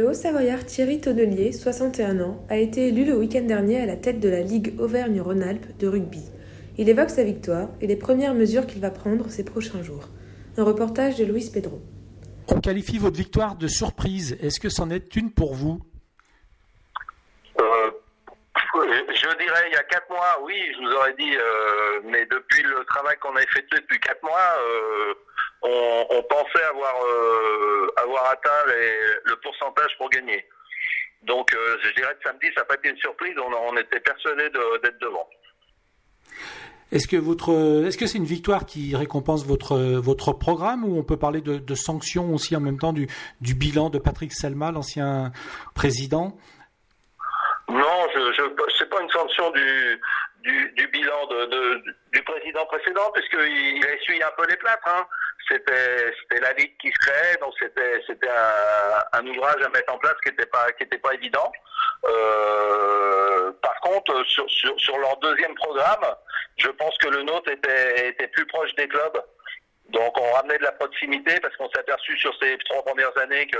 Le Haut-Savoyard Thierry Tonnelier, 61 ans, a été élu le week-end dernier à la tête de la Ligue Auvergne-Rhône-Alpes de rugby. Il évoque sa victoire et les premières mesures qu'il va prendre ces prochains jours. Un reportage de Louis Pedro. On qualifie votre victoire de surprise. Est-ce que c'en est une pour vous? Euh, je dirais il y a quatre mois, oui, je vous aurais dit, euh, mais depuis le travail qu'on a effectué depuis quatre mois, euh, on, on pensait avoir euh, avoir atteint les- le pourcentage pour gagner. Donc euh, je dirais que samedi, ça n'a pas été une surprise, on, on était persuadé d'être devant. Est-ce que votre, est-ce que c'est une victoire qui récompense votre votre programme ou on peut parler de, de sanctions aussi en même temps du du bilan de Patrick Selma, l'ancien président? Non, je, je c'est pas une sanction du du, du bilan de, de- du président précédent, puisqu'il il a un peu les plâtres. Hein. C'était c'était la ligue qui se créait, donc c'était c'était un, un ouvrage à mettre en place qui était pas qui était pas évident. Euh, par contre, sur, sur sur leur deuxième programme, je pense que le nôtre était était plus proche des clubs. Donc on ramenait de la proximité parce qu'on s'est aperçu sur ces trois premières années que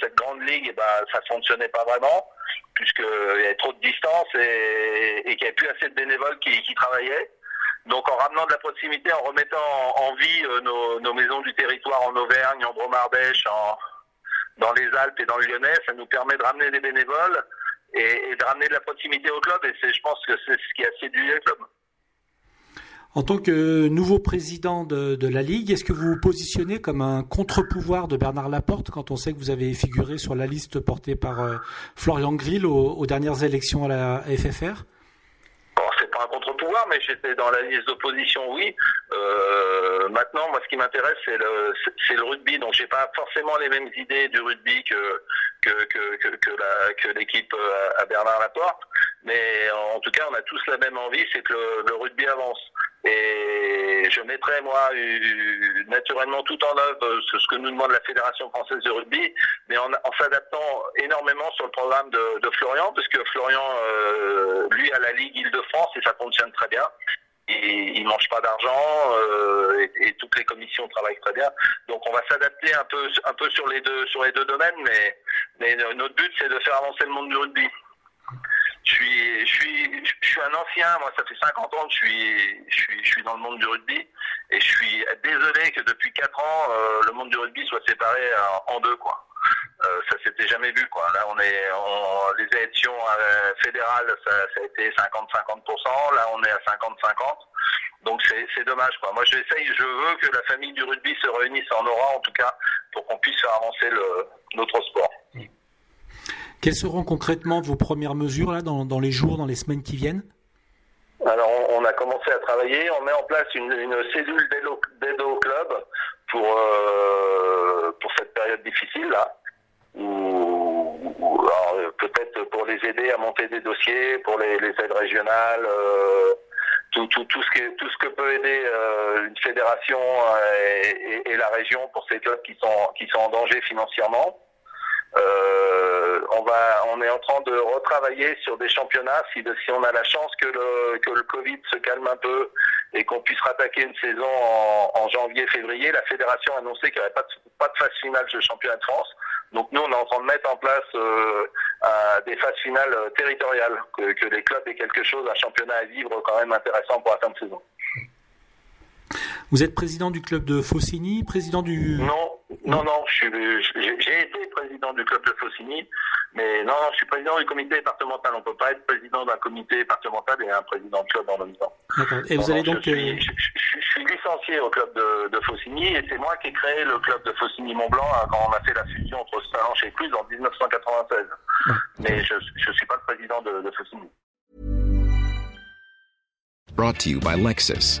cette grande ligue, eh ben, ça fonctionnait pas vraiment puisqu'il y avait trop de distance et, et qu'il n'y avait plus assez de bénévoles qui, qui travaillaient. Donc en ramenant de la proximité, en remettant en, en vie euh, nos, nos maisons du territoire en Auvergne, en Drôme-Ardèche, en, dans les Alpes et dans le Lyonnais, ça nous permet de ramener des bénévoles et, et de ramener de la proximité au club et c'est, je pense que c'est ce qui a séduit le club. En tant que nouveau président de, la Ligue, est-ce que vous vous positionnez comme un contre-pouvoir de Bernard Laporte quand on sait que vous avez figuré sur la liste portée par euh, Florian Grill aux, dernières élections à la FFR c'est pas un contre-pouvoir, mais j'étais dans la liste d'opposition, oui. Euh, maintenant, moi, ce qui m'intéresse, c'est le, c'est- le rugby. Donc, j'ai pas forcément les mêmes idées du rugby que l'équipe euh, à Bernard Laporte. Mais en tout cas, on a tous la même envie, c'est que le rugby avance. Et je mettrai moi eu- naturellement tout en œuvre euh, ce que nous demande la Fédération française de rugby, mais en, s'adaptant énormément sur le programme de, Florian, parce que Florian, euh, lui, a la Ligue Île-de-France et ça fonctionne très bien. Il, il mange pas d'argent euh, et, et toutes les commissions travaillent très bien. Donc on va s'adapter un peu un peu sur les deux sur les deux domaines, mais notre but c'est de faire avancer le monde du rugby. Je suis, je suis, je suis un ancien. Moi, ça fait 50 ans que je suis, je suis, je suis dans le monde du rugby, et je suis désolé que depuis 4 ans, euh, le monde du rugby soit séparé en, deux, quoi. Euh, ça s'était jamais vu, quoi. Là, on est, on, les élections euh, fédérales, ça, ça a été 50-50%. Là, on est à 50-50. Donc, c'est, c'est dommage, quoi. Moi, j'essaye, je veux que la famille du rugby se réunisse en aura, en tout cas, pour qu'on puisse faire avancer le, notre sport. Quelles seront concrètement vos premières mesures là dans, dans les jours, dans les semaines qui viennent? Alors, on, a commencé à travailler. On met en place une, cellule d'aide au- club pour euh, pour cette période difficile là. Ou, peut-être pour les aider à monter des dossiers, pour les, aides régionales, euh, tout, tout, tout ce que tout ce que peut aider euh, une fédération et, et- et la région pour ces clubs qui sont qui sont en danger financièrement. On est en train de retravailler sur des championnats. Si, si on a la chance que le que le Covid se calme un peu et qu'on puisse rattaquer une saison en, en janvier-février, la fédération a annoncé qu'il n'y aurait pas de, pas de phase finale de championnat de France. Donc nous, on est en train de mettre en place euh, des phases finales euh, territoriales, que, que les clubs aient quelque chose, un championnat à vivre quand même intéressant pour la fin de saison. Vous êtes président du club de Faucigny, président du... Non, non, non, j'ai été président du club de Faucigny, mais non, non, je suis président du comité départemental. On peut pas être président d'un comité départemental et un président de club en même temps. D'accord. Et Non, vous allez non, donc... je, suis, euh, je, je- je suis licencié au club de, de Faucigny et c'est moi qui ai créé le club de Faucigny-Mont-Blanc hein, quand on a fait la fusion entre Salanches et Cluse en 1996. Mais je ne suis pas le président de, de Faucigny. Brought to you by Lexus.